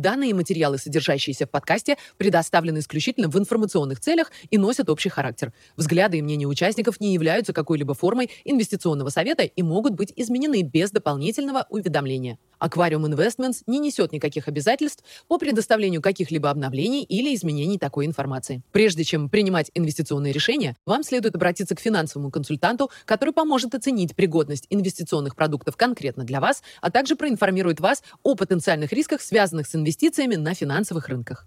Данные материалы, содержащиеся в подкасте, предоставлены исключительно в информационных целях и носят общий характер. Взгляды и мнения участников не являются какой-либо формой инвестиционного совета и могут быть изменены без дополнительного уведомления. Aquarium Investments не несет никаких обязательств по предоставлению каких-либо обновлений или изменений такой информации. Прежде чем принимать инвестиционные решения, вам следует обратиться к финансовому консультанту, который поможет оценить пригодность инвестиционных продуктов конкретно для вас, а также проинформирует вас о потенциальных рисках, связанных с инвестициями на финансовых рынках.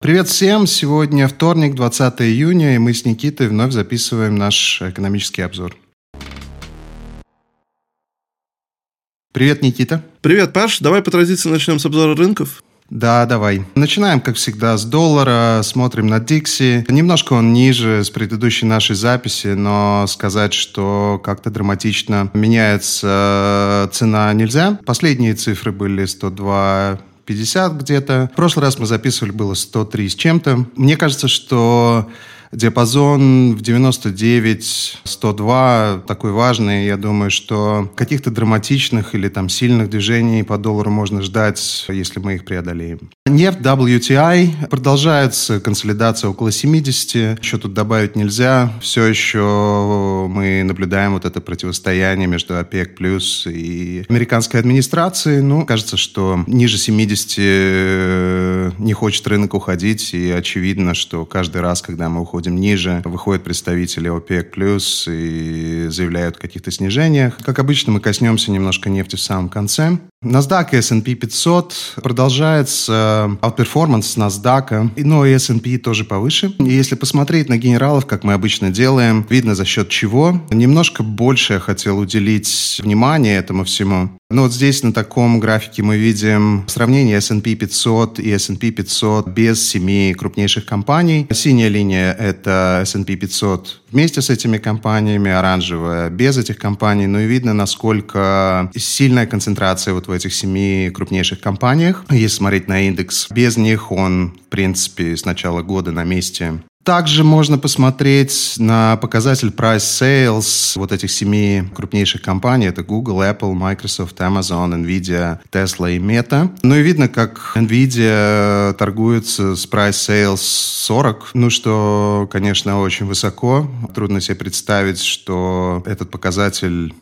Привет всем! Сегодня вторник, 20 июня, и мы с Никитой вновь записываем наш экономический обзор. Привет, Никита. Привет, Паш. Давай по традиции начнем с обзора рынков. Да, давай. Начинаем, как всегда, с доллара, смотрим на Дикси. Немножко он ниже с предыдущей нашей записи, но сказать, что как-то драматично меняется цена нельзя. Последние цифры были 102 50 где-то. В прошлый раз мы записывали, было 103 с чем-то. Мне кажется, что диапазон в 99-102 такой важный. Я думаю, что каких-то драматичных или там сильных движений по доллару можно ждать, если мы их преодолеем. Нефть WTI. Продолжается консолидация около 70. Еще тут добавить нельзя. Все еще мы наблюдаем вот это противостояние между ОПЕК плюс и американской администрацией. Ну, кажется, что ниже 70 не хочет рынок уходить. И очевидно, что каждый раз, когда мы уходим ниже, выходят представители ОПЕК плюс и заявляют о каких-то снижениях. Как обычно, мы коснемся немножко нефти в самом конце. NASDAQ и S&P 500 продолжается outperformance NASDAQ, но и S&P тоже повыше. И если посмотреть на генералов, как мы обычно делаем, видно за счет чего. Немножко больше я хотел уделить внимание этому всему. Ну вот здесь на таком графике мы видим сравнение S&P 500 и S&P 500 без семи крупнейших компаний. Синяя линия — это S&P 500 вместе с этими компаниями, оранжевая без этих компаний. Ну и видно, насколько сильная концентрация вот в этих семи крупнейших компаниях. Если смотреть на индекс, без них он, в принципе, с начала года на месте также можно посмотреть на показатель Price Sales вот этих семи крупнейших компаний. Это Google, Apple, Microsoft, Amazon, Nvidia, Tesla и Meta. Ну и видно, как Nvidia торгуется с Price Sales 40. Ну, что, конечно, очень высоко. Трудно себе представить, что этот показатель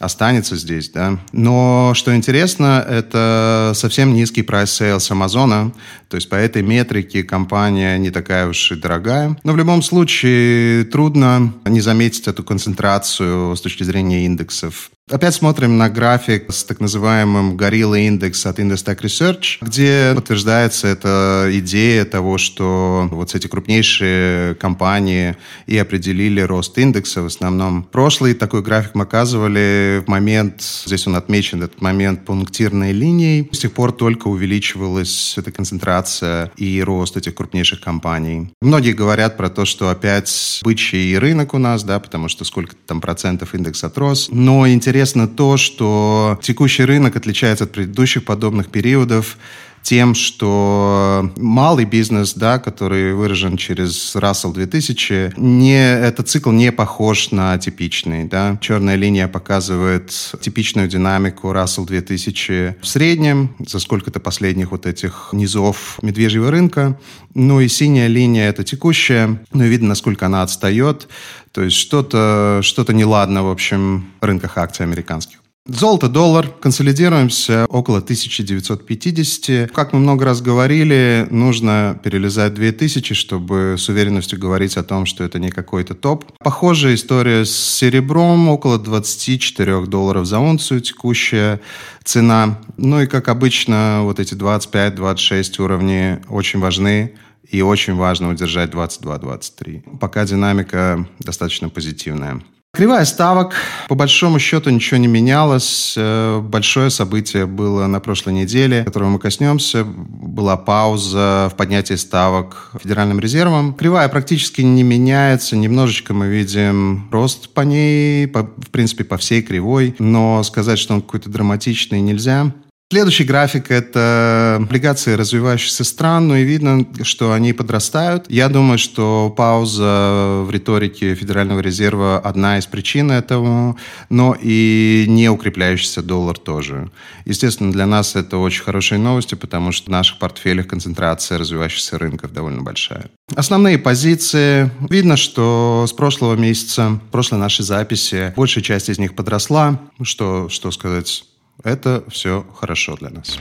останется здесь, да. Но что интересно, это совсем низкий прайс sales Амазона, то есть по этой метрике компания не такая уж и дорогая. Но в любом случае трудно не заметить эту концентрацию с точки зрения индексов. Опять смотрим на график с так называемым Gorilla Index от Industech Research, где подтверждается эта идея того, что вот эти крупнейшие компании и определили рост индекса в основном. Прошлый такой график мы оказывали в момент, здесь он отмечен, этот момент пунктирной линией. С тех пор только увеличивалась эта концентрация и рост этих крупнейших компаний. Многие говорят про то, что опять бычий рынок у нас, да, потому что сколько там процентов индекс отрос. Но интересно интересно то, что текущий рынок отличается от предыдущих подобных периодов тем, что малый бизнес, да, который выражен через Russell 2000, не, этот цикл не похож на типичный. Да. Черная линия показывает типичную динамику Russell 2000 в среднем за сколько-то последних вот этих низов медвежьего рынка. Ну и синяя линия — это текущая. Ну и видно, насколько она отстает. То есть что-то что неладно, в общем, рынках акций американских. Золото, доллар. Консолидируемся около 1950. Как мы много раз говорили, нужно перелезать 2000, чтобы с уверенностью говорить о том, что это не какой-то топ. Похожая история с серебром. Около 24 долларов за унцию текущая цена. Ну и, как обычно, вот эти 25-26 уровни очень важны. И очень важно удержать 22-23. Пока динамика достаточно позитивная. Кривая ставок. По большому счету ничего не менялось. Э, большое событие было на прошлой неделе, которого мы коснемся. Была пауза в поднятии ставок Федеральным резервом. Кривая практически не меняется. Немножечко мы видим рост по ней, по, в принципе, по всей кривой. Но сказать, что он какой-то драматичный, нельзя. Следующий график – это облигации развивающихся стран, ну и видно, что они подрастают. Я думаю, что пауза в риторике Федерального резерва – одна из причин этого, но и не укрепляющийся доллар тоже. Естественно, для нас это очень хорошие новости, потому что в наших портфелях концентрация развивающихся рынков довольно большая. Основные позиции. Видно, что с прошлого месяца, прошлой нашей записи, большая часть из них подросла. Что, что сказать? Это все хорошо для нас.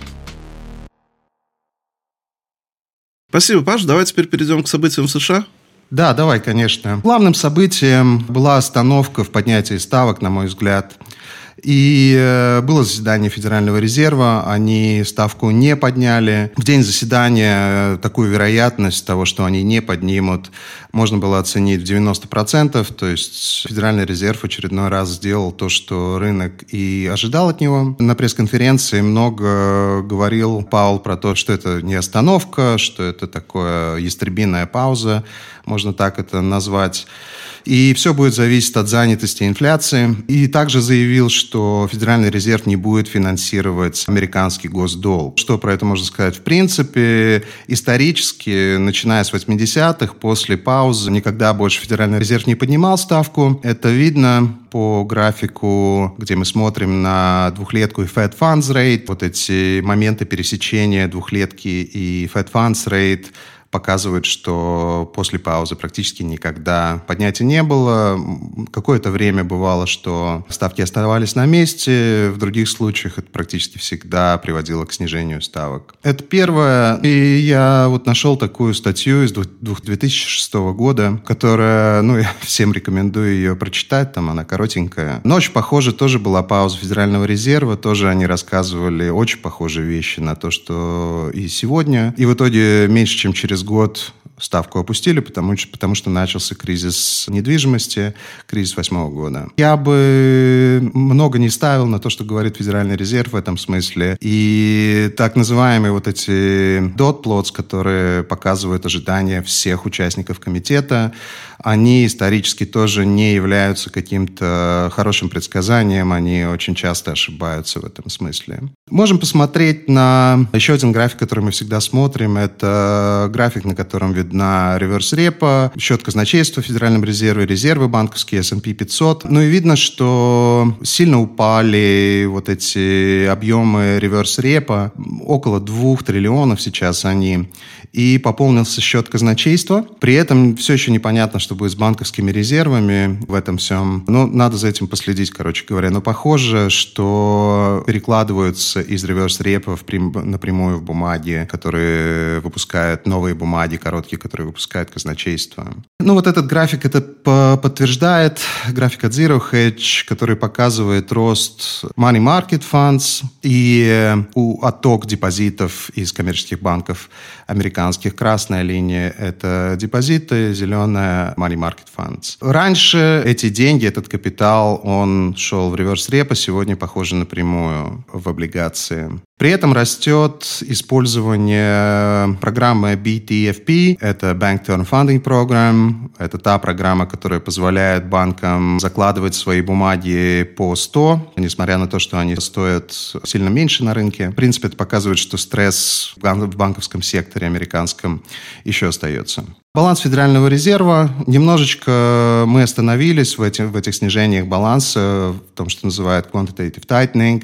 Спасибо, Паш. Давай теперь перейдем к событиям в США. Да, давай, конечно. Главным событием была остановка в поднятии ставок, на мой взгляд. И э, было заседание Федерального резерва, они ставку не подняли. В день заседания э, такую вероятность того, что они не поднимут, можно было оценить в 90%. То есть Федеральный резерв очередной раз сделал то, что рынок и ожидал от него. На пресс-конференции много говорил Паул про то, что это не остановка, что это такое ястребиная пауза, можно так это назвать. И все будет зависеть от занятости и инфляции. И также заявил, что Федеральный резерв не будет финансировать американский госдолг. Что про это можно сказать? В принципе, исторически, начиная с 80-х, после паузы, никогда больше Федеральный резерв не поднимал ставку. Это видно по графику, где мы смотрим на двухлетку и Fed Funds Rate. Вот эти моменты пересечения двухлетки и Fed Funds Rate – показывает, что после паузы практически никогда поднятия не было. Какое-то время бывало, что ставки оставались на месте, в других случаях это практически всегда приводило к снижению ставок. Это первое. И я вот нашел такую статью из 2006 года, которая, ну, я всем рекомендую ее прочитать, там она коротенькая. Но очень похоже тоже была пауза Федерального резерва, тоже они рассказывали очень похожие вещи на то, что и сегодня. И в итоге меньше, чем через год ставку опустили, потому, потому что начался кризис недвижимости, кризис восьмого года. Я бы много не ставил на то, что говорит Федеральный резерв в этом смысле. И так называемые вот эти dot plots, которые показывают ожидания всех участников комитета, они исторически тоже не являются каким-то хорошим предсказанием, они очень часто ошибаются в этом смысле. Можем посмотреть на еще один график, который мы всегда смотрим. Это график, на котором видна реверс-репа, счет казначейства в Федеральном резервы банковские, S&P 500. Ну и видно, что сильно упали вот эти объемы реверс-репа, около 2 триллионов сейчас они, и пополнился счет казначейства. При этом все еще непонятно, что будет с банковскими резервами в этом всем. Ну, надо за этим последить, короче говоря. Но похоже, что перекладываются из реверс-репов напрямую в бумаги, которые выпускают новые бумаги, короткие, которые выпускает казначейство. Ну, вот этот график это подтверждает. График от Zero Hedge, который показывает рост money market funds и отток депозитов из коммерческих банков американских. Красная линия – это депозиты, зеленая – money market funds. Раньше эти деньги, этот капитал, он шел в реверс-репо, сегодня, похоже, напрямую в облигации. При этом растет использование программы BTFP, это Bank Term Funding Program, это та программа, которая позволяет банкам закладывать свои бумаги по 100, несмотря на то, что они стоят сильно меньше на рынке. В принципе, это показывает, что стресс в банковском секторе американском еще остается. Баланс Федерального резерва. Немножечко мы остановились в, этих в этих снижениях баланса, в том, что называют quantitative tightening.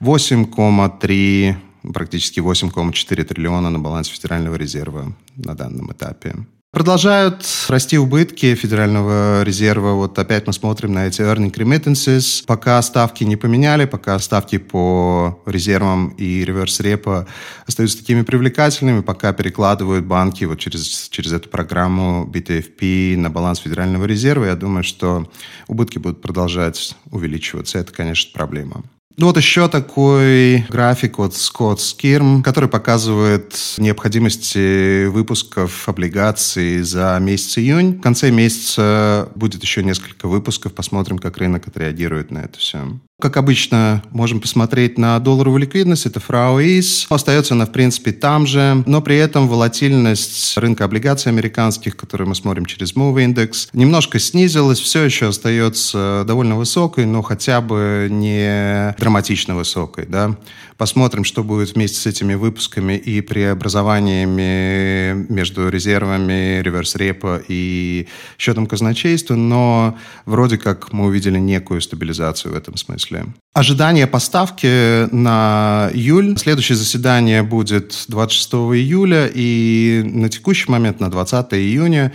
8,3 практически 8,4 триллиона на балансе Федерального резерва на данном этапе. Продолжают расти убытки Федерального резерва. Вот опять мы смотрим на эти earning remittances. Пока ставки не поменяли, пока ставки по резервам и реверс репо остаются такими привлекательными, пока перекладывают банки вот через, через эту программу BTFP на баланс Федерального резерва, я думаю, что убытки будут продолжать увеличиваться. Это, конечно, проблема. Ну вот еще такой график от Scott Skirm, который показывает необходимость выпусков облигаций за месяц июнь. В конце месяца будет еще несколько выпусков. Посмотрим, как рынок отреагирует на это все. Как обычно, можем посмотреть на долларовую ликвидность, это фрау. Остается она, в принципе, там же, но при этом волатильность рынка облигаций американских, которые мы смотрим через Move Index, немножко снизилась, все еще остается довольно высокой, но хотя бы не драматично высокой. Да? Посмотрим, что будет вместе с этими выпусками и преобразованиями между резервами, реверс-репо и счетом казначейства, но вроде как мы увидели некую стабилизацию в этом смысле числе. Ожидание поставки на июль. Следующее заседание будет 26 июля, и на текущий момент, на 20 июня,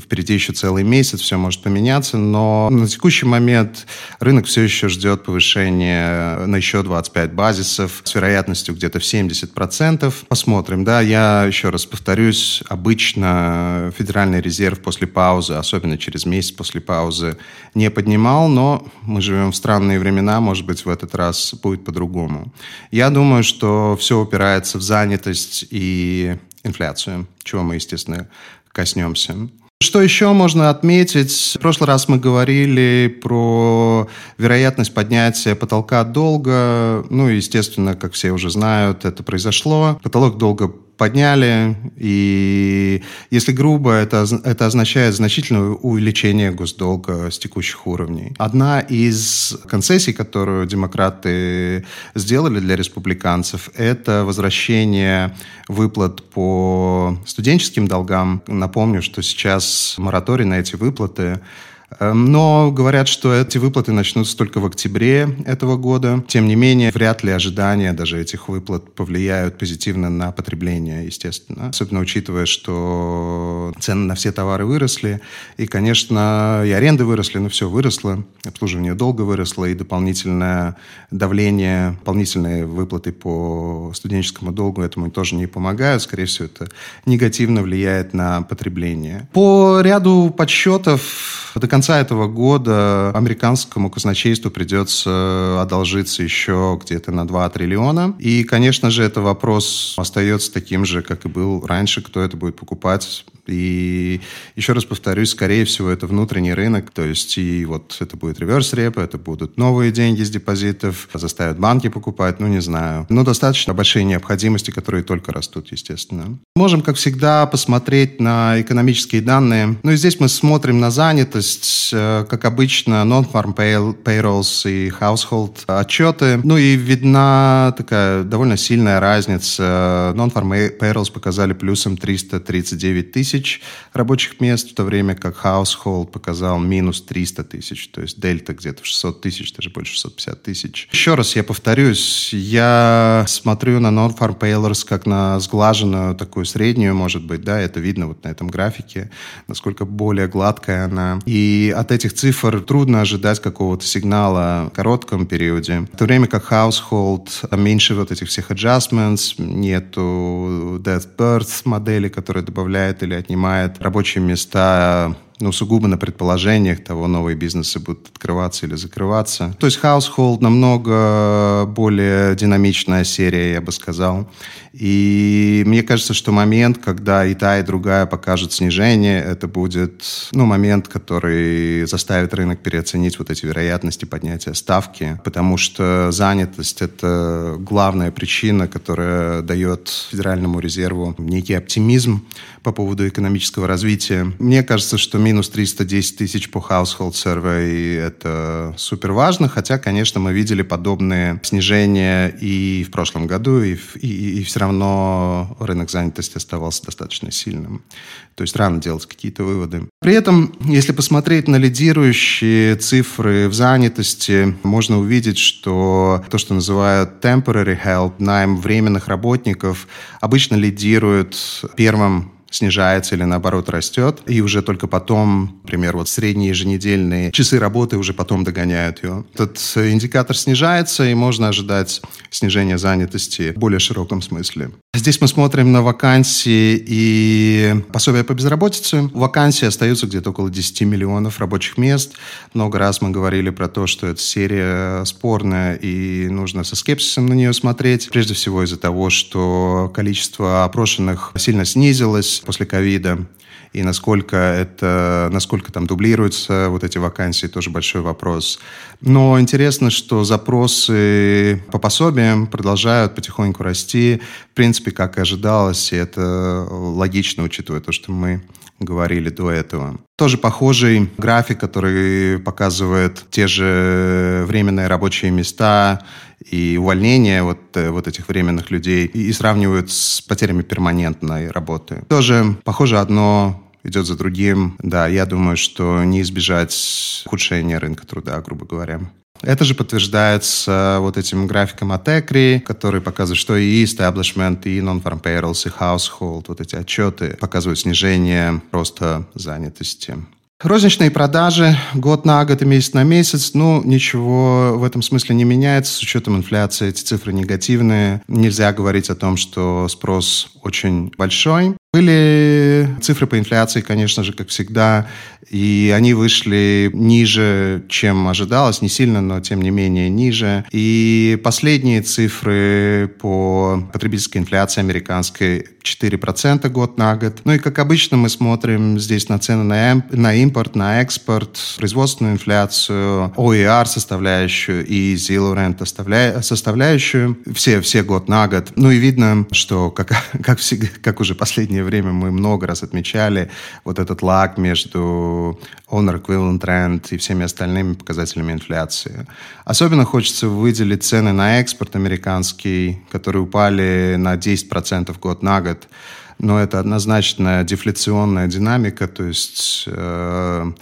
Впереди еще целый месяц, все может поменяться, но на текущий момент рынок все еще ждет повышения на еще 25 базисов с вероятностью где-то в 70%. Посмотрим, да, я еще раз повторюсь, обычно Федеральный резерв после паузы, особенно через месяц после паузы, не поднимал, но мы живем в странные времена, может быть, в этот раз будет по-другому. Я думаю, что все упирается в занятость и инфляцию, чего мы, естественно, коснемся. Что еще можно отметить? В прошлый раз мы говорили про вероятность поднятия потолка долга. Ну, естественно, как все уже знают, это произошло. Потолок долга подняли, и если грубо, это, это означает значительное увеличение госдолга с текущих уровней. Одна из концессий, которую демократы сделали для республиканцев, это возвращение выплат по студенческим долгам. Напомню, что сейчас мораторий на эти выплаты но говорят, что эти выплаты начнутся только в октябре этого года. Тем не менее, вряд ли ожидания даже этих выплат повлияют позитивно на потребление, естественно. Особенно учитывая, что цены на все товары выросли. И, конечно, и аренды выросли, но все выросло. Обслуживание долго выросло, и дополнительное давление, дополнительные выплаты по студенческому долгу этому тоже не помогают. Скорее всего, это негативно влияет на потребление. По ряду подсчетов до конца этого года американскому казначейству придется одолжиться еще где-то на 2 триллиона. И, конечно же, это вопрос остается таким же, как и был раньше, кто это будет покупать и еще раз повторюсь, скорее всего, это внутренний рынок, то есть и вот это будет реверс-реп, это будут новые деньги с депозитов, заставят банки покупать, ну не знаю. Но достаточно большие необходимости, которые только растут, естественно. Можем, как всегда, посмотреть на экономические данные. Ну и здесь мы смотрим на занятость, э, как обычно, non-farm payrolls и household отчеты. Ну и видна такая довольно сильная разница. Non-farm payrolls показали плюсом 339 тысяч, тысяч рабочих мест, в то время как Household показал минус 300 тысяч, то есть дельта где-то в 600 тысяч, даже больше 650 тысяч. Еще раз я повторюсь, я смотрю на Non-Farm Payrolls как на сглаженную такую среднюю, может быть, да, это видно вот на этом графике, насколько более гладкая она. И от этих цифр трудно ожидать какого-то сигнала в коротком периоде. В то время как Household, меньше вот этих всех adjustments, нету death birth модели, которая добавляет или отнимает рабочие места ну, сугубо на предположениях того, новые бизнесы будут открываться или закрываться. То есть Household намного более динамичная серия, я бы сказал. И мне кажется, что момент, когда и та, и другая покажут снижение, это будет ну, момент, который заставит рынок переоценить вот эти вероятности поднятия ставки, потому что занятость — это главная причина, которая дает Федеральному резерву некий оптимизм по поводу экономического развития. Мне кажется, что минус 310 тысяч по household survey — это супер важно, хотя, конечно, мы видели подобные снижения и в прошлом году, и, и, и все равно рынок занятости оставался достаточно сильным. То есть рано делать какие-то выводы. При этом, если посмотреть на лидирующие цифры в занятости, можно увидеть, что то, что называют temporary help, найм временных работников, обычно лидирует первым снижается или наоборот растет, и уже только потом, например, вот средние еженедельные часы работы уже потом догоняют ее. Этот индикатор снижается, и можно ожидать снижения занятости в более широком смысле. Здесь мы смотрим на вакансии и пособия по безработице. Вакансии остаются где-то около 10 миллионов рабочих мест. Много раз мы говорили про то, что эта серия спорная, и нужно со скепсисом на нее смотреть. Прежде всего из-за того, что количество опрошенных сильно снизилось после ковида. и насколько это, насколько там дублируются вот эти вакансии, тоже большой вопрос. Но интересно, что запросы по пособиям продолжают потихоньку расти, в принципе, как и ожидалось, и это логично, учитывая то, что мы говорили до этого. Тоже похожий график, который показывает те же временные рабочие места и увольнения вот, э, вот этих временных людей и сравнивают с потерями перманентной работы. Тоже похоже одно идет за другим. Да, я думаю, что не избежать ухудшения рынка труда, грубо говоря. Это же подтверждается вот этим графиком от ECRI, который показывает, что и establishment, и non-farm payrolls, и household, вот эти отчеты показывают снижение роста занятости. Розничные продажи год на год и месяц на месяц, ну, ничего в этом смысле не меняется. С учетом инфляции эти цифры негативные. Нельзя говорить о том, что спрос очень большой. Были цифры по инфляции, конечно же, как всегда, и они вышли ниже, чем ожидалось, не сильно, но тем не менее ниже. И последние цифры по потребительской инфляции американской 4% год на год. Ну и, как обычно, мы смотрим здесь на цены на, на импорт, на экспорт, производственную инфляцию, OER составляющую и Zero Rent составляющую. Все, все год на год. Ну и видно, что, как, как, всегда, как уже последнее время мы много раз отмечали, вот этот лаг между Owner Equivalent Rent и всеми остальными показателями инфляции. Особенно хочется выделить цены на экспорт американский, которые упали на 10% год на год. Но это однозначно дефляционная динамика, то есть э,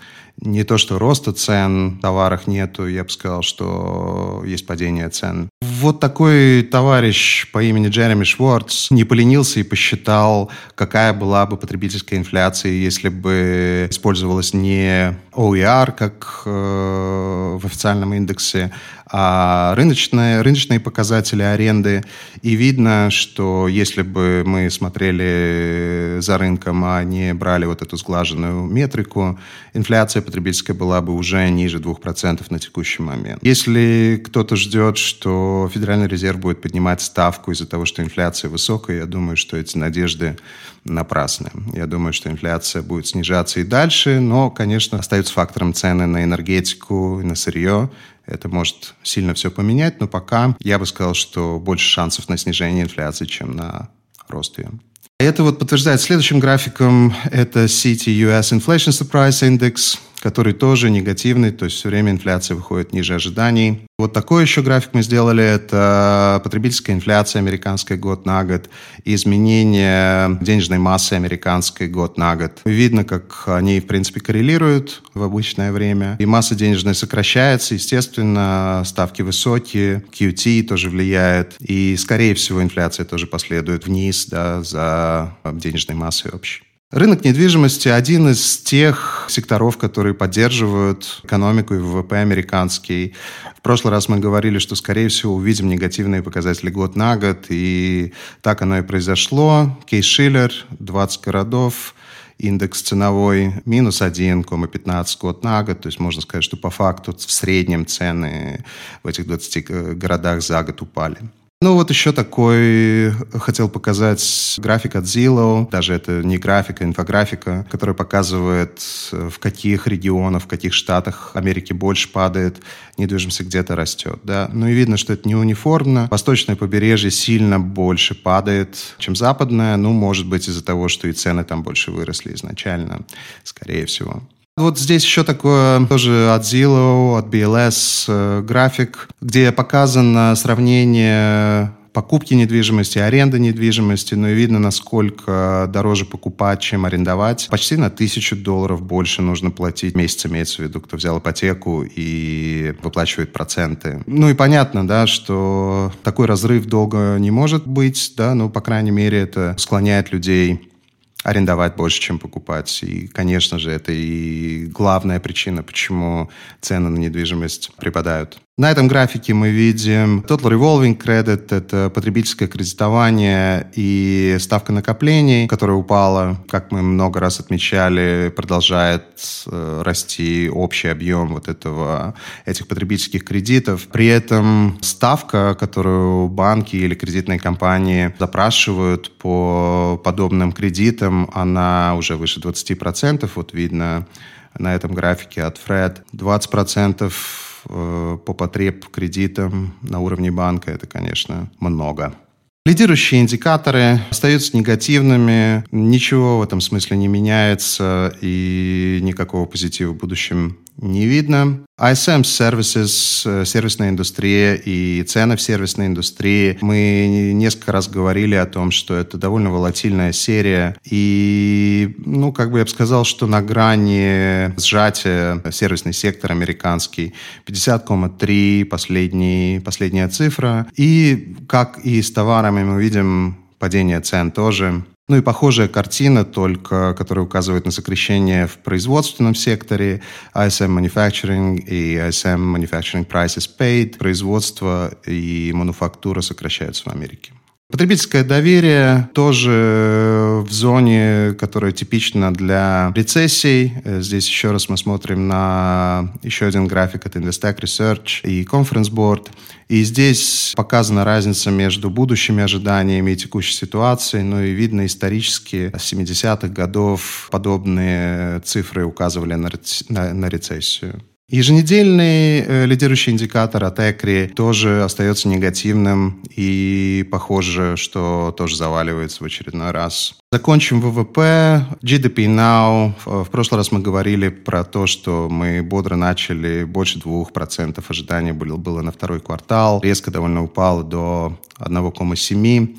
не то, что роста цен в товарах нету, я бы сказал, что есть падение цен. Вот такой товарищ по имени Джереми Шварц не поленился и посчитал, какая была бы потребительская инфляция, если бы использовалась не OER, как э, в официальном индексе, а рыночные, рыночные показатели аренды. И видно, что если бы мы смотрели за рынком, а не брали вот эту сглаженную метрику, инфляция потребительская была бы уже ниже 2% на текущий момент. Если кто-то ждет, что Федеральный резерв будет поднимать ставку из-за того, что инфляция высокая, я думаю, что эти надежды напрасны. Я думаю, что инфляция будет снижаться и дальше, но, конечно, остаются фактором цены на энергетику, на сырье. Это может сильно все поменять, но пока я бы сказал, что больше шансов на снижение инфляции, чем на рост ее. Это вот подтверждает следующим графиком. Это City US Inflation Surprise Index, который тоже негативный, то есть все время инфляция выходит ниже ожиданий. Вот такой еще график мы сделали. Это потребительская инфляция американская год на год и изменение денежной массы американской год на год. Видно, как они, в принципе, коррелируют в обычное время. И масса денежная сокращается, естественно, ставки высокие, QT тоже влияет. И, скорее всего, инфляция тоже последует вниз да, за денежной массой общей. Рынок недвижимости один из тех секторов, которые поддерживают экономику и ВВП американский. В прошлый раз мы говорили, что, скорее всего, увидим негативные показатели год на год, и так оно и произошло. Кейс Шиллер, 20 городов, индекс ценовой минус 1,15 год на год. То есть можно сказать, что по факту в среднем цены в этих 20 городах за год упали. Ну вот еще такой хотел показать график от Zillow, даже это не графика, инфографика, которая показывает, в каких регионах, в каких штатах Америки больше падает недвижимость где-то растет. Да? Ну и видно, что это не униформно. Восточное побережье сильно больше падает, чем западное. Ну, может быть, из-за того, что и цены там больше выросли изначально, скорее всего. Вот здесь еще такое тоже от Zillow, от BLS э, график, где показано сравнение покупки недвижимости, аренды недвижимости, ну и видно, насколько дороже покупать, чем арендовать. Почти на тысячу долларов больше нужно платить месяц, имеется в виду, кто взял ипотеку и выплачивает проценты. Ну и понятно, да, что такой разрыв долго не может быть, да, но, по крайней мере, это склоняет людей арендовать больше, чем покупать. И, конечно же, это и главная причина, почему цены на недвижимость припадают. На этом графике мы видим Total Revolving Credit, это потребительское кредитование и ставка накоплений, которая упала, как мы много раз отмечали, продолжает э, расти общий объем вот этого, этих потребительских кредитов. При этом ставка, которую банки или кредитные компании запрашивают по подобным кредитам, она уже выше 20%. Вот видно на этом графике от Fred. 20% Э, по потреб кредитам на уровне банка, это, конечно, много. Лидирующие индикаторы остаются негативными, ничего в этом смысле не меняется и никакого позитива в будущем не видно. ISM Services, э, сервисная индустрия и цены в сервисной индустрии. Мы несколько раз говорили о том, что это довольно волатильная серия. И, ну, как бы я бы сказал, что на грани сжатия сервисный сектор американский 50,3 последний, последняя цифра. И, как и с товарами, мы видим падение цен тоже. Ну и похожая картина, только которая указывает на сокращение в производственном секторе, ISM Manufacturing и ISM Manufacturing Prices Paid. Производство и мануфактура сокращаются в Америке. Потребительское доверие тоже в зоне, которая типична для рецессий. Здесь еще раз мы смотрим на еще один график от Investec Research и Conference Board. И здесь показана разница между будущими ожиданиями и текущей ситуацией. Ну и видно исторически, с 70-х годов подобные цифры указывали на, на, на рецессию. Еженедельный э, лидирующий индикатор от ECRI тоже остается негативным и похоже, что тоже заваливается в очередной раз. Закончим ВВП. GDP Now. В прошлый раз мы говорили про то, что мы бодро начали, больше 2% ожиданий было, было на второй квартал. Резко довольно упало до 1,7%.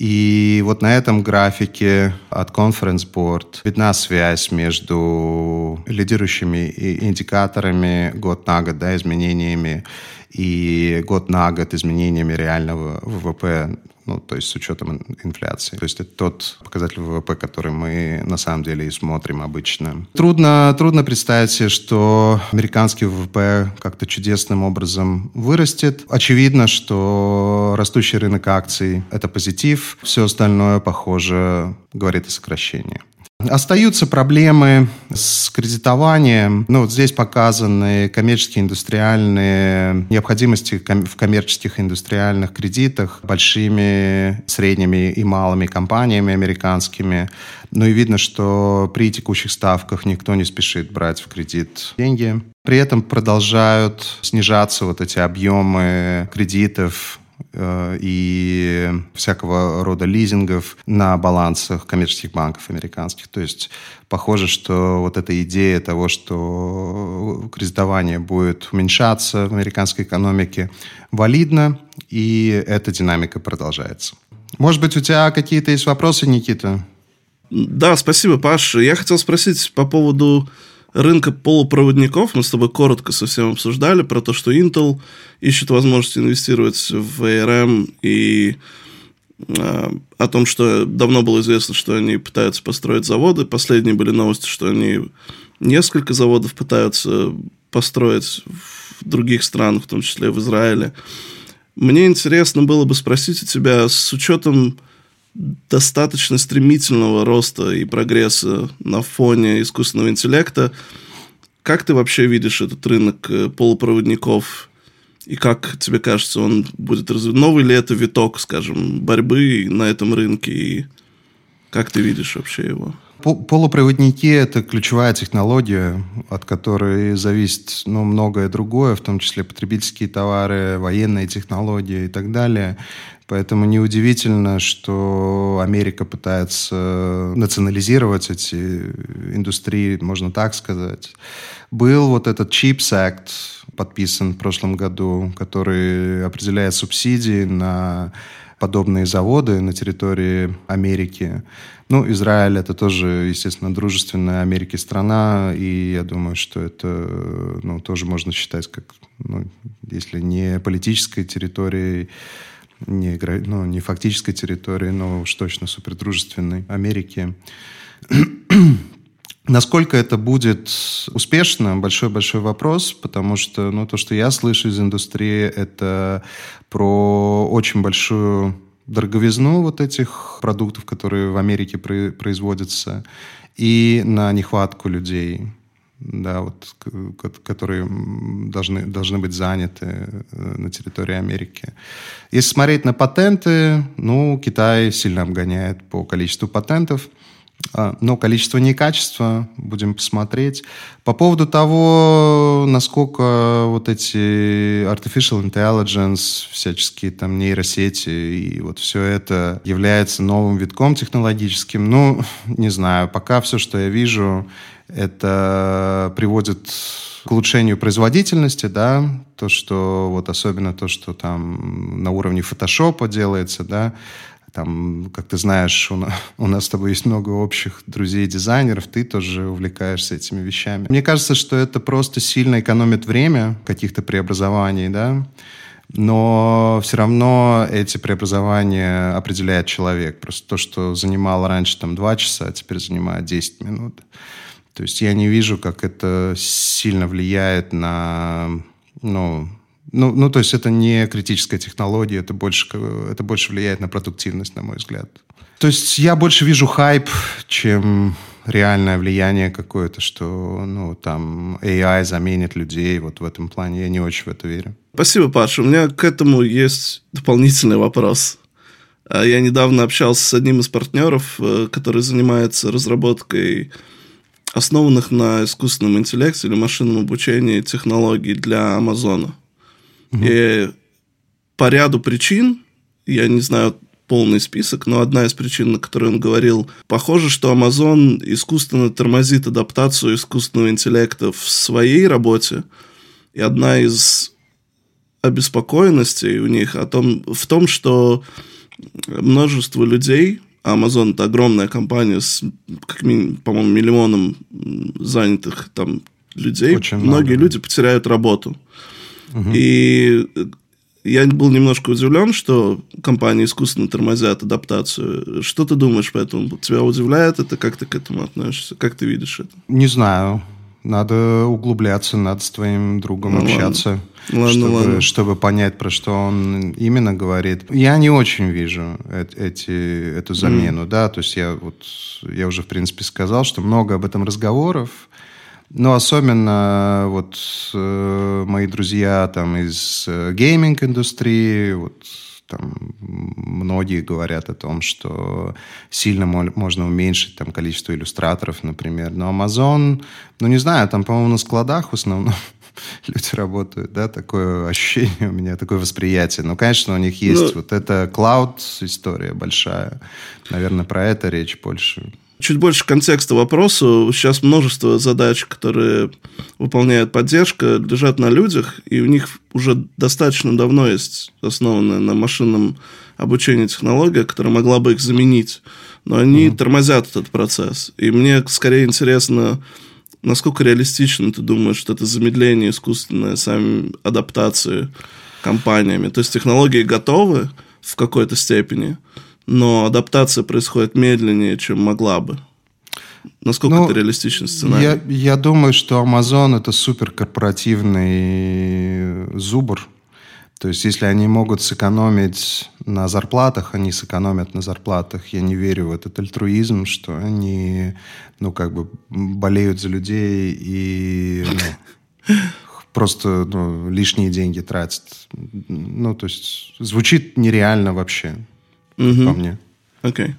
И вот на этом графике от Conference Board видна связь между лидирующими индикаторами год на год, да, изменениями и год на год изменениями реального ВВП ну, то есть с учетом инфляции. То есть это тот показатель ВВП, который мы на самом деле и смотрим обычно. Трудно, трудно представить себе, что американский ВВП как-то чудесным образом вырастет. Очевидно, что растущий рынок акций – это позитив. Все остальное, похоже, говорит о сокращении. Остаются проблемы с кредитованием. Ну, вот здесь показаны коммерческие индустриальные необходимости в коммерческих индустриальных кредитах большими, средними и малыми компаниями американскими. Ну и видно, что при текущих ставках никто не спешит брать в кредит деньги. При этом продолжают снижаться вот эти объемы кредитов и всякого рода лизингов на балансах коммерческих банков американских. То есть похоже, что вот эта идея того, что кредитование будет уменьшаться в американской экономике, валидна, и эта динамика продолжается. Может быть, у тебя какие-то есть вопросы, Никита? Да, спасибо, Паш. Я хотел спросить по поводу рынка полупроводников. Мы с тобой коротко совсем обсуждали про то, что Intel ищет возможность инвестировать в ARM и э, о том, что давно было известно, что они пытаются построить заводы. Последние были новости, что они несколько заводов пытаются построить в других странах, в том числе в Израиле. Мне интересно было бы спросить у тебя, с учетом достаточно стремительного роста и прогресса на фоне искусственного интеллекта. Как ты вообще видишь этот рынок э, полупроводников? И как тебе кажется, он будет развит? Новый ли это виток, скажем, борьбы на этом рынке? И как ты видишь вообще его? Полупроводники – это ключевая технология, от которой зависит ну, многое другое, в том числе потребительские товары, военные технологии и так далее. Поэтому неудивительно, что Америка пытается национализировать эти индустрии, можно так сказать. Был вот этот Chips Act, подписан в прошлом году, который определяет субсидии на подобные заводы на территории Америки. Ну, Израиль это тоже, естественно, дружественная Америке страна, и я думаю, что это ну, тоже можно считать как, ну, если не политической территорией, не, ну, не фактической территории, но уж точно супердружественной Америки. Насколько это будет успешно, большой-большой вопрос, потому что ну, то, что я слышу из индустрии, это про очень большую дороговизну вот этих продуктов, которые в Америке производятся, и на нехватку людей, да, вот, которые должны, должны быть заняты э, на территории Америки. Если смотреть на патенты, ну, Китай сильно обгоняет по количеству патентов – а, но количество не качество, будем посмотреть. По поводу того, насколько вот эти artificial intelligence, всяческие там нейросети и вот все это является новым витком технологическим, ну, не знаю, пока все, что я вижу, это приводит к улучшению производительности, да, то, что вот особенно то, что там на уровне фотошопа делается, да, там, как ты знаешь, у нас, у нас с тобой есть много общих друзей-дизайнеров, ты тоже увлекаешься этими вещами. Мне кажется, что это просто сильно экономит время каких-то преобразований, да, но все равно эти преобразования определяет человек. Просто то, что занимало раньше там два часа, а теперь занимает 10 минут. То есть я не вижу, как это сильно влияет на, ну, ну, ну, то есть это не критическая технология, это больше, это больше влияет на продуктивность, на мой взгляд. То есть я больше вижу хайп, чем реальное влияние какое-то, что ну, там AI заменит людей. Вот в этом плане я не очень в это верю. Спасибо, Паша. У меня к этому есть дополнительный вопрос. А, я недавно общался с одним из партнеров, э, который занимается разработкой основанных на искусственном интеллекте или машинном обучении технологий для Амазона. Угу. И по ряду причин, я не знаю полный список, но одна из причин, на которую он говорил, похоже, что Amazon искусственно тормозит адаптацию искусственного интеллекта в своей работе. И одна из обеспокоенностей у них о том, в том, что множество людей, Amazon это огромная компания с, как минимум, по-моему, миллионом занятых там людей, Очень многие много, люди потеряют работу. Угу. И я был немножко удивлен, что компании искусственно тормозят адаптацию. Что ты думаешь по этому? Тебя удивляет это? Как ты к этому относишься? Как ты видишь это? Не знаю. Надо углубляться, надо с твоим другом ну, общаться, ладно. Чтобы, ладно. чтобы понять, про что он именно говорит. Я не очень вижу эти, эту замену, mm. да, то есть я вот я уже в принципе сказал, что много об этом разговоров, но особенно вот э, мои друзья там из э, гейминг-индустрии, вот там многие говорят о том, что сильно можно уменьшить там количество иллюстраторов, например. Но Amazon, ну не знаю, там, по-моему, на складах в основном люди работают, да, такое ощущение у меня, такое восприятие. Ну, конечно, у них есть ну, вот эта клауд история большая. Наверное, про это речь больше. Чуть больше контекста вопросу. Сейчас множество задач, которые выполняет поддержка, лежат на людях, и у них уже достаточно давно есть основанная на машинном обучении технология, которая могла бы их заменить. Но они mm-hmm. тормозят этот процесс. И мне скорее интересно, насколько реалистично ты думаешь, что это замедление искусственное, сами адаптации компаниями. То есть технологии готовы в какой-то степени, но адаптация происходит медленнее, чем могла бы. Насколько ну, это реалистичный сценарий? Я, я думаю, что Amazon это суперкорпоративный зубр. То есть, если они могут сэкономить на зарплатах, они сэкономят на зарплатах. Я не верю в этот альтруизм, что они, ну, как бы болеют за людей и ну, просто ну, лишние деньги тратят. Ну, то есть, звучит нереально вообще угу. по мне. Окей. Okay.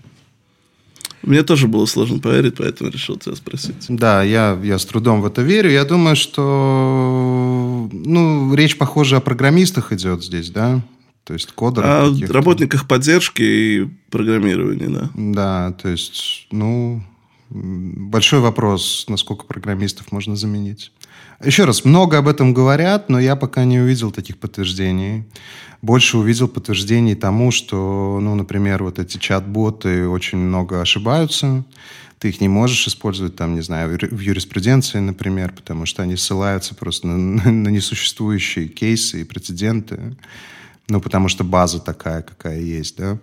Мне тоже было сложно поверить, поэтому решил тебя спросить. Да, я, я с трудом в это верю. Я думаю, что ну, речь, похоже, о программистах идет здесь, да? То есть кодерах. О работниках поддержки и программирования, да. Да, то есть, ну, большой вопрос, насколько программистов можно заменить. Еще раз, много об этом говорят, но я пока не увидел таких подтверждений. Больше увидел подтверждений тому, что, ну, например, вот эти чат-боты очень много ошибаются. Ты их не можешь использовать, там, не знаю, в юриспруденции, например, потому что они ссылаются просто на, на несуществующие кейсы и прецеденты. Ну, потому что база такая, какая есть, да.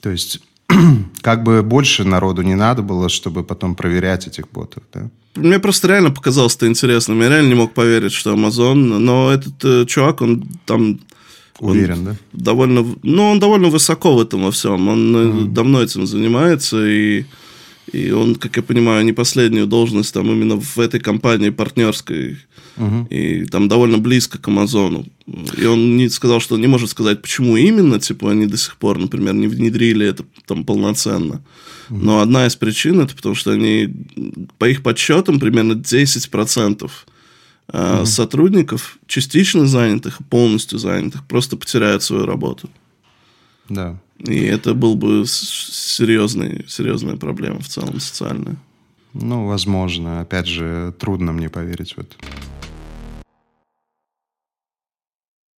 То есть как бы больше народу не надо было, чтобы потом проверять этих ботов, да? Мне просто реально показалось это интересным. Я реально не мог поверить, что Amazon... Но этот э, чувак, он там... Уверен, он да? Довольно... Ну, он довольно высоко в этом во всем. Он mm. давно этим занимается, и, и он, как я понимаю, не последнюю должность там именно в этой компании партнерской Угу. И там довольно близко к Амазону. И он не сказал, что не может сказать, почему именно, типа, они до сих пор, например, не внедрили это там полноценно. Угу. Но одна из причин это потому, что они, по их подсчетам, примерно 10% угу. сотрудников, частично занятых и полностью занятых, просто потеряют свою работу. Да. И это был бы серьезный, серьезная проблема в целом социальная. Ну, возможно. Опять же, трудно мне поверить в это.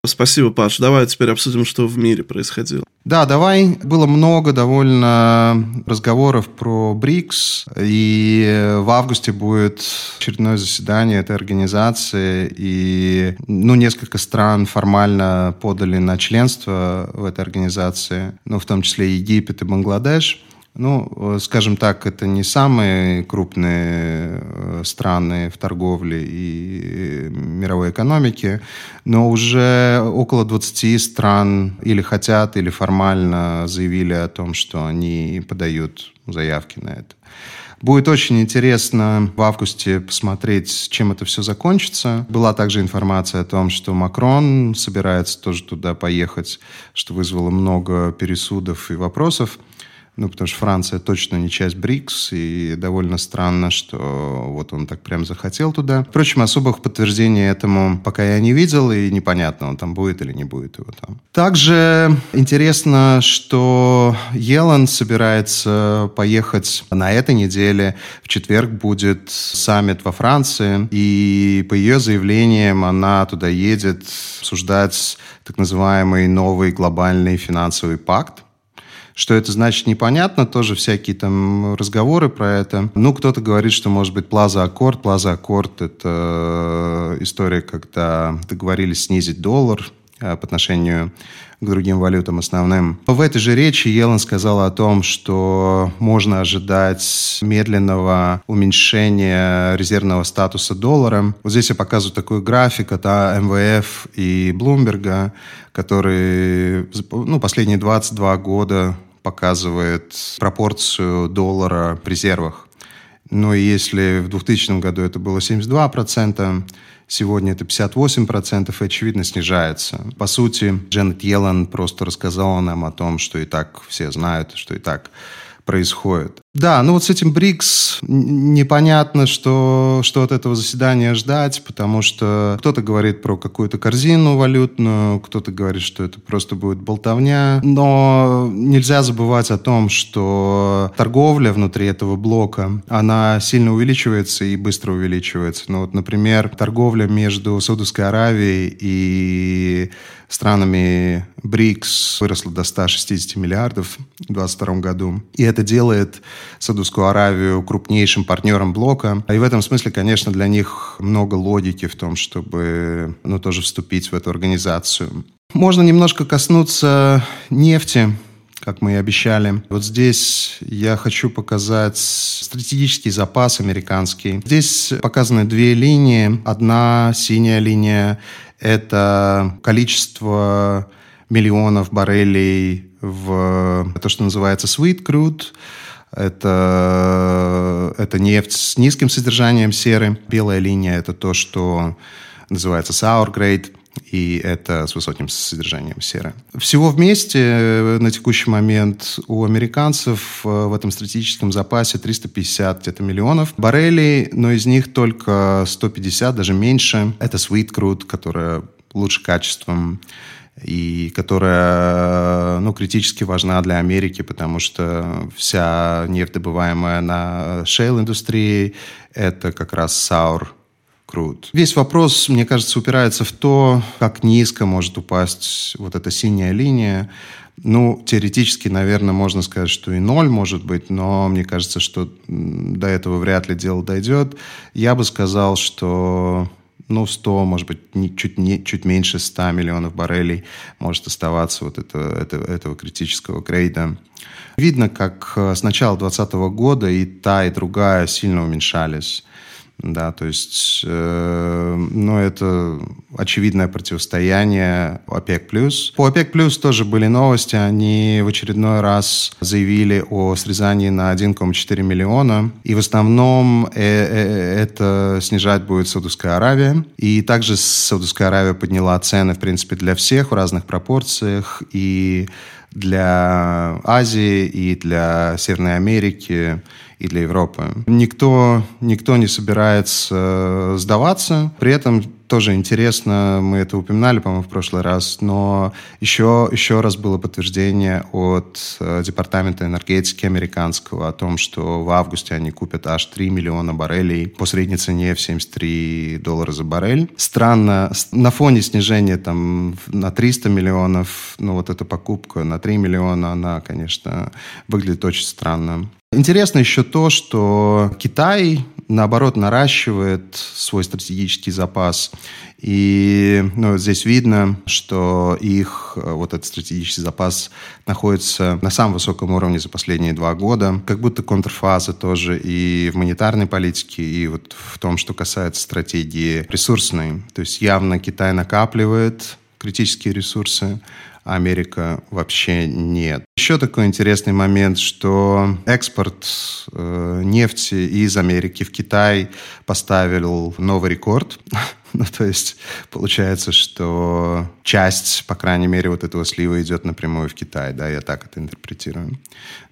Спасибо, Паш. Давай теперь обсудим, что в мире происходило. Да, давай. Было много довольно разговоров про БРИКС, и в августе будет очередное заседание этой организации, и ну, несколько стран формально подали на членство в этой организации, ну, в том числе Египет и Бангладеш. Ну, э, скажем так, это не самые крупные э, страны в торговле и мировой экономике, но уже около 20 стран или хотят, или формально заявили о том, что они подают заявки на это. Будет очень интересно в августе посмотреть, чем это все закончится. Была также информация о том, что Макрон собирается тоже туда поехать, что вызвало много пересудов и вопросов. Ну, потому что Франция точно не часть БРИКС, и довольно странно, что вот он так прям захотел туда. Впрочем, особых подтверждений этому пока я не видел, и непонятно, он там будет или не будет его там. Также интересно, что Елан собирается поехать на этой неделе. В четверг будет саммит во Франции, и по ее заявлениям она туда едет обсуждать так называемый новый глобальный финансовый пакт, что это значит, непонятно. Тоже всякие там разговоры про это. Ну, кто-то говорит, что может быть плаза аккорд. Плаза аккорд – это история, когда договорились снизить доллар э, по отношению к другим валютам основным. В этой же речи Елен сказала о том, что можно ожидать медленного уменьшения резервного статуса доллара. Вот здесь я показываю такой график от МВФ и Блумберга, который ну, последние 22 года показывает пропорцию доллара в резервах. Но если в 2000 году это было 72%, сегодня это 58%, и, очевидно, снижается. По сути, Дженнет Йеллен просто рассказала нам о том, что и так все знают, что и так происходит. Да, ну вот с этим БРИКС непонятно, что, что от этого заседания ждать, потому что кто-то говорит про какую-то корзину валютную, кто-то говорит, что это просто будет болтовня. Но нельзя забывать о том, что торговля внутри этого блока, она сильно увеличивается и быстро увеличивается. Ну вот, например, торговля между Саудовской Аравией и странами БРИКС выросла до 160 миллиардов в 2022 году. И это делает Саудовскую Аравию крупнейшим партнером блока. И в этом смысле, конечно, для них много логики в том, чтобы ну, тоже вступить в эту организацию. Можно немножко коснуться нефти как мы и обещали. Вот здесь я хочу показать стратегический запас американский. Здесь показаны две линии. Одна синяя линия – это количество миллионов баррелей в то, что называется sweet crude. Это, это нефть с низким содержанием серы. Белая линия – это то, что называется sour grade, и это с высоким содержанием серы. Всего вместе э, на текущий момент у американцев э, в этом стратегическом запасе 350 где-то миллионов баррелей, но из них только 150, даже меньше. Это sweet crude, которая лучше качеством и которая ну, критически важна для Америки, потому что вся нефть, добываемая на шейл-индустрии, это как раз саур крут. Весь вопрос, мне кажется, упирается в то, как низко может упасть вот эта синяя линия. Ну, теоретически, наверное, можно сказать, что и ноль может быть, но мне кажется, что до этого вряд ли дело дойдет. Я бы сказал, что ну, 100, может быть, не, чуть, не, чуть меньше 100 миллионов баррелей может оставаться вот это, это, этого критического грейда. Видно, как с начала 2020 года и та, и другая сильно уменьшались. Да, то есть, э, ну, это очевидное противостояние ОПЕК+. По ОПЕК+, тоже были новости. Они в очередной раз заявили о срезании на 1,4 миллиона. И в основном э -э это снижать будет Саудовская Аравия. И также Саудовская Аравия подняла цены, в принципе, для всех в разных пропорциях. И для Азии, и для Северной Америки, и для Европы. Никто, никто не собирается сдаваться. При этом тоже интересно, мы это упоминали, по-моему, в прошлый раз, но еще, еще раз было подтверждение от э, Департамента энергетики американского о том, что в августе они купят аж 3 миллиона баррелей по средней цене в 73 доллара за баррель. Странно, на фоне снижения там на 300 миллионов, ну вот эта покупка на 3 миллиона, она, конечно, выглядит очень странно. Интересно еще то, что Китай, наоборот, наращивает свой стратегический запас. И ну, здесь видно, что их вот этот стратегический запас находится на самом высоком уровне за последние два года. Как будто контрфаза тоже и в монетарной политике, и вот в том, что касается стратегии ресурсной. То есть явно Китай накапливает критические ресурсы, Америка вообще нет. Еще такой интересный момент, что экспорт э, нефти из Америки в Китай поставил новый рекорд. ну, то есть получается, что часть, по крайней мере, вот этого слива идет напрямую в Китай, да, я так это интерпретирую.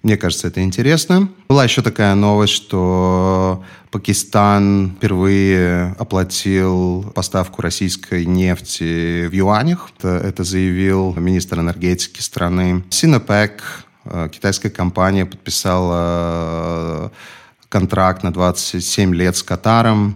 Мне кажется, это интересно. Была еще такая новость, что Пакистан впервые оплатил поставку российской нефти в юанях. Это, это заявил министр энергетики страны. Синопек, э, китайская компания, подписала э, контракт на 27 лет с Катаром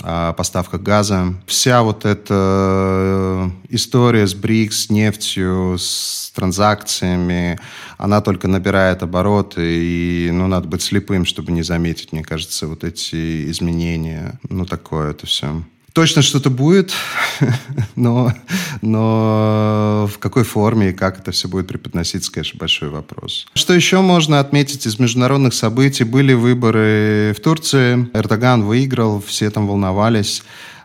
о поставках газа. Вся вот эта э, история с БРИКС, с нефтью, с транзакциями, она только набирает обороты, и ну, надо быть слепым, чтобы не заметить, мне кажется, вот эти изменения. Ну, такое это все. Точно что-то будет, но, но в какой форме и как это все будет преподноситься, конечно, большой вопрос. Что еще можно отметить из международных событий? Были выборы в Турции. Эрдоган выиграл, все там волновались.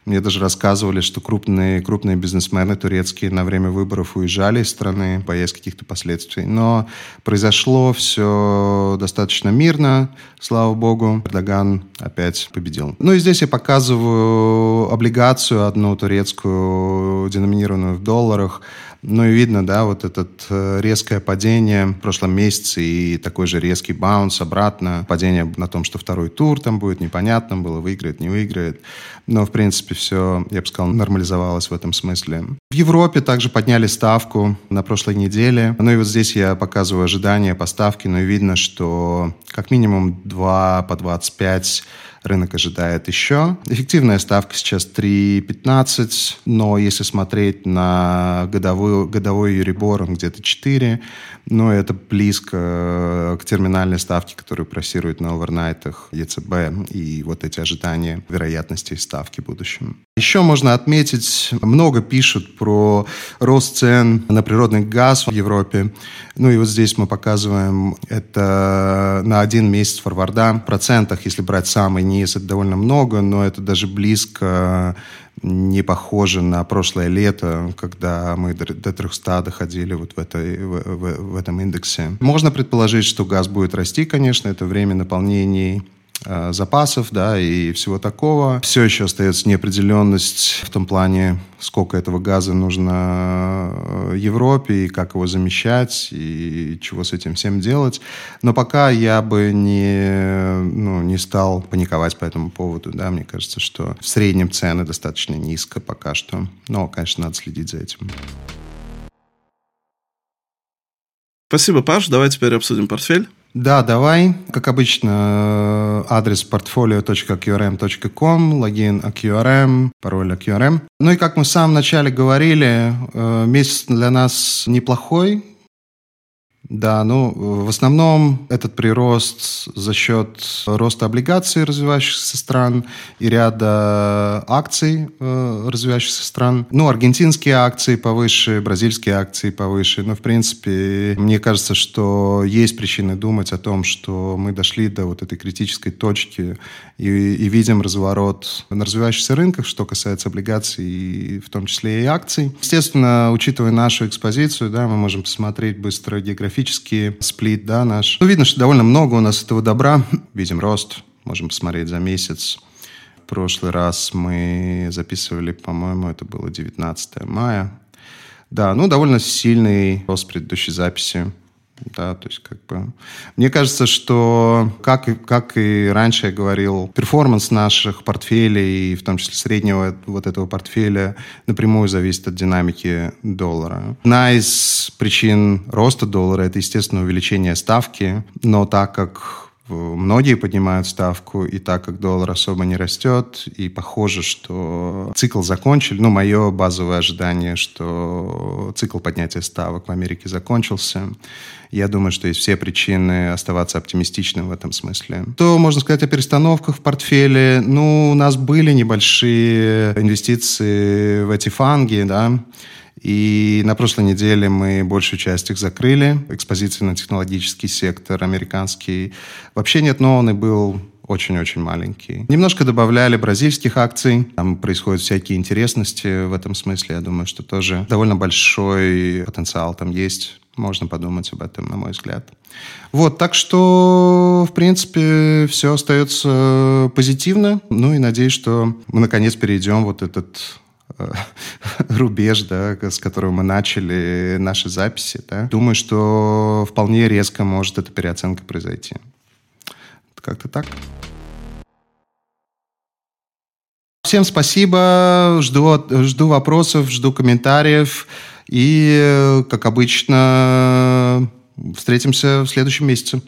Мне даже рассказывали, что крупные, крупные бизнесмены турецкие на время выборов уезжали из страны, боясь каких-то последствий. Но произошло все достаточно мирно, слава богу. Эрдоган опять победил. Ну и здесь я показываю облигацию одну турецкую, деноминированную в долларах, ну и видно, да, вот это э, резкое падение в прошлом месяце и такой же резкий баунс обратно. Падение на том, что второй тур там будет непонятно было, выиграет, не выиграет. Но, в принципе, все, я бы сказал, нормализовалось в этом смысле. В Европе также подняли ставку на прошлой неделе. Ну и вот здесь я показываю ожидания по ставке, но и видно, что как минимум 2 по 25 рынок ожидает еще. Эффективная ставка сейчас 3,15, но если смотреть на годовой, годовой Юрибор, он где-то 4, но это близко к терминальной ставке, которую просирует на овернайтах ЕЦБ и вот эти ожидания вероятности ставки в будущем. Еще можно отметить, много пишут про рост цен на природный газ в Европе. Ну и вот здесь мы показываем это на один месяц форварда. В процентах, если брать самый низ, это довольно много, но это даже близко не похоже на прошлое лето, когда мы до 300 доходили вот в, этой, в, в, в этом индексе. Можно предположить, что газ будет расти, конечно, это время наполнений запасов, да, и всего такого. Все еще остается неопределенность в том плане, сколько этого газа нужно э, Европе, и как его замещать, и чего с этим всем делать. Но пока я бы не, ну, не стал паниковать по этому поводу, да, мне кажется, что в среднем цены достаточно низко пока что. Но, конечно, надо следить за этим. Спасибо, Паш. Давай теперь обсудим портфель. Да, давай. Как обычно, адрес portfolio.qrm.com, логин AQRM, пароль AQRM. Ну и как мы в самом начале говорили, э, месяц для нас неплохой. Да, ну, в основном этот прирост за счет роста облигаций развивающихся стран и ряда акций э, развивающихся стран. Ну, аргентинские акции повыше, бразильские акции повыше. Но, в принципе, мне кажется, что есть причины думать о том, что мы дошли до вот этой критической точки и, и видим разворот на развивающихся рынках, что касается облигаций, в том числе и акций. Естественно, учитывая нашу экспозицию, да, мы можем посмотреть быстро географически географический сплит, да, наш. Ну, видно, что довольно много у нас этого добра. Видим рост, можем посмотреть за месяц. В прошлый раз мы записывали, по-моему, это было 19 мая. Да, ну, довольно сильный рост предыдущей записи. Да, то есть как бы... Мне кажется, что, как, и, как и раньше я говорил, перформанс наших портфелей, в том числе среднего вот этого портфеля, напрямую зависит от динамики доллара. Одна из причин роста доллара – это, естественно, увеличение ставки, но так как Многие поднимают ставку, и так как доллар особо не растет, и похоже, что цикл закончили. Ну, мое базовое ожидание, что цикл поднятия ставок в Америке закончился. Я думаю, что есть все причины оставаться оптимистичным в этом смысле. То можно сказать о перестановках в портфеле. Ну, у нас были небольшие инвестиции в эти фанги, да, и на прошлой неделе мы большую часть их закрыли. Экспозиции на технологический сектор американский. Вообще нет, но он и был очень-очень маленький. Немножко добавляли бразильских акций. Там происходят всякие интересности в этом смысле. Я думаю, что тоже довольно большой потенциал там есть. Можно подумать об этом, на мой взгляд. Вот, так что, в принципе, все остается позитивно. Ну и надеюсь, что мы наконец перейдем вот этот рубеж, да, с которого мы начали наши записи. Да. Думаю, что вполне резко может эта переоценка произойти. Как-то так. Всем спасибо, жду, жду вопросов, жду комментариев. И, как обычно, встретимся в следующем месяце.